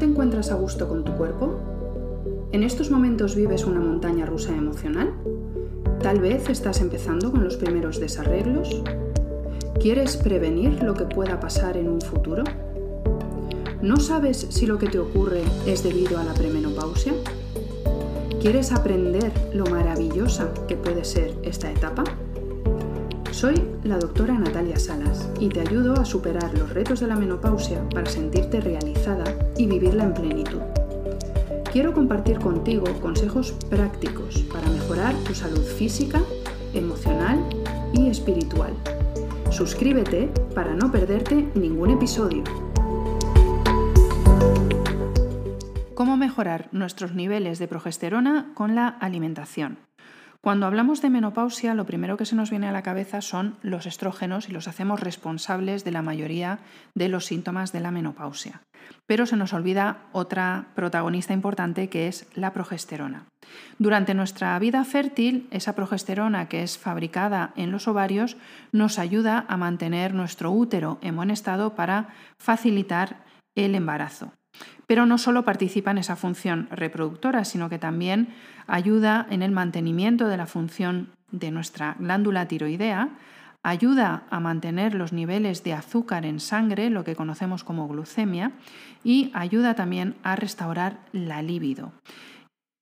te encuentras a gusto con tu cuerpo? ¿En estos momentos vives una montaña rusa emocional? Tal vez estás empezando con los primeros desarreglos. ¿Quieres prevenir lo que pueda pasar en un futuro? ¿No sabes si lo que te ocurre es debido a la premenopausia? ¿Quieres aprender lo maravillosa que puede ser esta etapa? Soy la doctora Natalia Salas y te ayudo a superar los retos de la menopausia para sentirte realizada y vivirla en plenitud. Quiero compartir contigo consejos prácticos para mejorar tu salud física, emocional y espiritual. Suscríbete para no perderte ningún episodio. ¿Cómo mejorar nuestros niveles de progesterona con la alimentación? Cuando hablamos de menopausia, lo primero que se nos viene a la cabeza son los estrógenos y los hacemos responsables de la mayoría de los síntomas de la menopausia. Pero se nos olvida otra protagonista importante que es la progesterona. Durante nuestra vida fértil, esa progesterona que es fabricada en los ovarios nos ayuda a mantener nuestro útero en buen estado para facilitar el embarazo. Pero no solo participa en esa función reproductora, sino que también ayuda en el mantenimiento de la función de nuestra glándula tiroidea, ayuda a mantener los niveles de azúcar en sangre, lo que conocemos como glucemia, y ayuda también a restaurar la libido.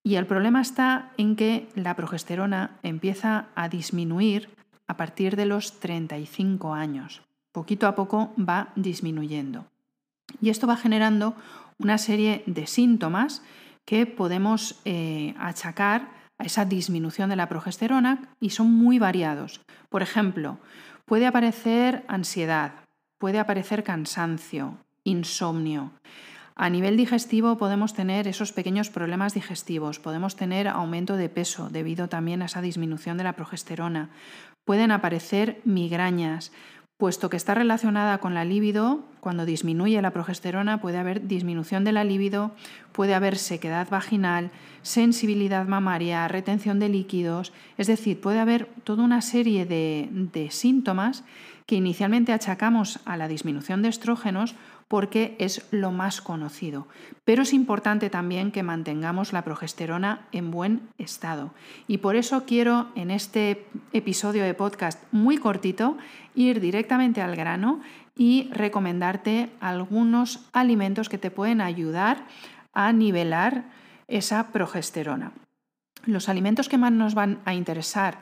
Y el problema está en que la progesterona empieza a disminuir a partir de los 35 años. Poquito a poco va disminuyendo. Y esto va generando una serie de síntomas que podemos eh, achacar a esa disminución de la progesterona y son muy variados. Por ejemplo, puede aparecer ansiedad, puede aparecer cansancio, insomnio. A nivel digestivo podemos tener esos pequeños problemas digestivos, podemos tener aumento de peso debido también a esa disminución de la progesterona, pueden aparecer migrañas, puesto que está relacionada con la libido, cuando disminuye la progesterona puede haber disminución de la libido, puede haber sequedad vaginal, sensibilidad mamaria, retención de líquidos, es decir, puede haber toda una serie de, síntomas que inicialmente achacamos a la disminución de estrógenos porque es lo más conocido. Pero es importante también que mantengamos la progesterona en buen estado. Y por eso quiero en este episodio de podcast muy cortito ir directamente al grano y recomendarte algunos alimentos que te pueden ayudar a nivelar esa progesterona. Los alimentos que más nos van a interesar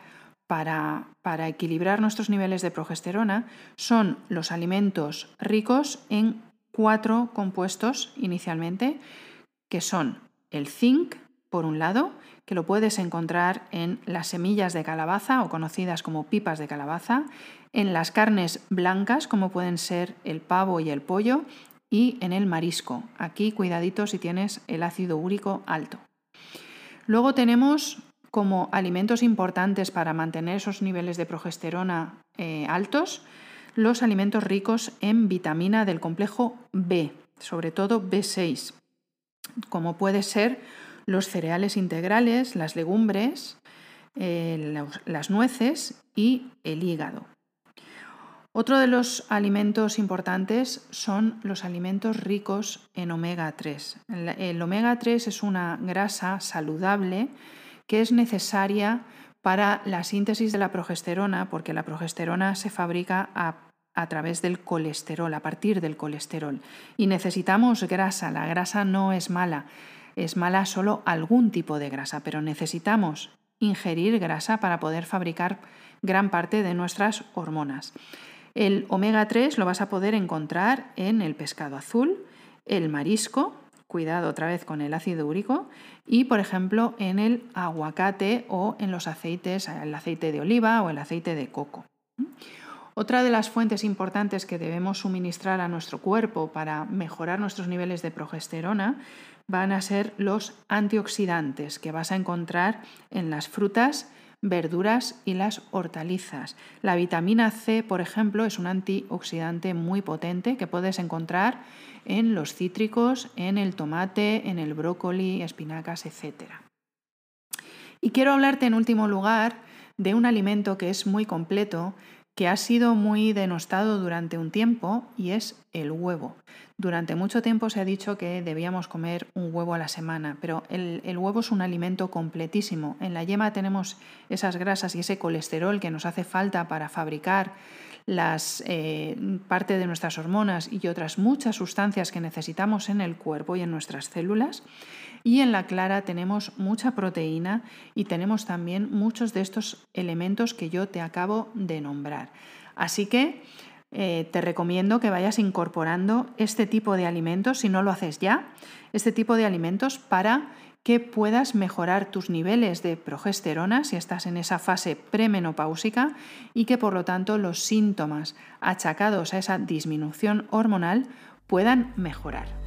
para, para, equilibrar nuestros niveles de progesterona son los alimentos ricos en cuatro compuestos inicialmente, que son el zinc, por un lado, que lo puedes encontrar en las semillas de calabaza o conocidas como pipas de calabaza, en las carnes blancas como pueden ser el pavo y el pollo y en el marisco. Aquí cuidadito si tienes el ácido úrico alto. Luego tenemos como alimentos importantes para mantener esos niveles de progesterona eh, altos los alimentos ricos en vitamina del complejo B, sobre todo B6, como puede ser los cereales integrales, las legumbres, eh, las nueces y el hígado. Otro de los alimentos importantes son los alimentos ricos en omega 3. El omega 3 es una grasa saludable que es necesaria para la síntesis de la progesterona, porque la progesterona se fabrica a través del colesterol, a partir del colesterol. Y necesitamos grasa. La grasa no es mala, es mala solo algún tipo de grasa, pero necesitamos ingerir grasa para poder fabricar gran parte de nuestras hormonas. El omega 3 lo vas a poder encontrar en el pescado azul, el marisco, cuidado otra vez con el ácido úrico, y por ejemplo en el aguacate o en los aceites, el aceite de oliva o el aceite de coco. Otra de las fuentes importantes que debemos suministrar a nuestro cuerpo para mejorar nuestros niveles de progesterona van a ser los antioxidantes que vas a encontrar en las frutas, verduras y las hortalizas. La vitamina C, por ejemplo, es un antioxidante muy potente que puedes encontrar en los cítricos, en el tomate, en el brócoli, espinacas, etc. Y quiero hablarte en último lugar de un alimento que es muy completo que ha sido muy denostado durante un tiempo y es el huevo. Durante mucho tiempo se ha dicho que debíamos comer un huevo a la semana, pero el, huevo es un alimento completísimo. En la yema tenemos esas grasas y ese colesterol que nos hace falta para fabricar las, eh, parte de nuestras hormonas y otras muchas sustancias que necesitamos en el cuerpo y en nuestras células. Y en la clara tenemos mucha proteína y tenemos también muchos de estos elementos que yo te acabo de nombrar. Así que eh, te recomiendo que vayas incorporando este tipo de alimentos, si no lo haces ya, este tipo de alimentos para que puedas mejorar tus niveles de progesterona si estás en esa fase premenopáusica y que por lo tanto los síntomas achacados a esa disminución hormonal puedan mejorar.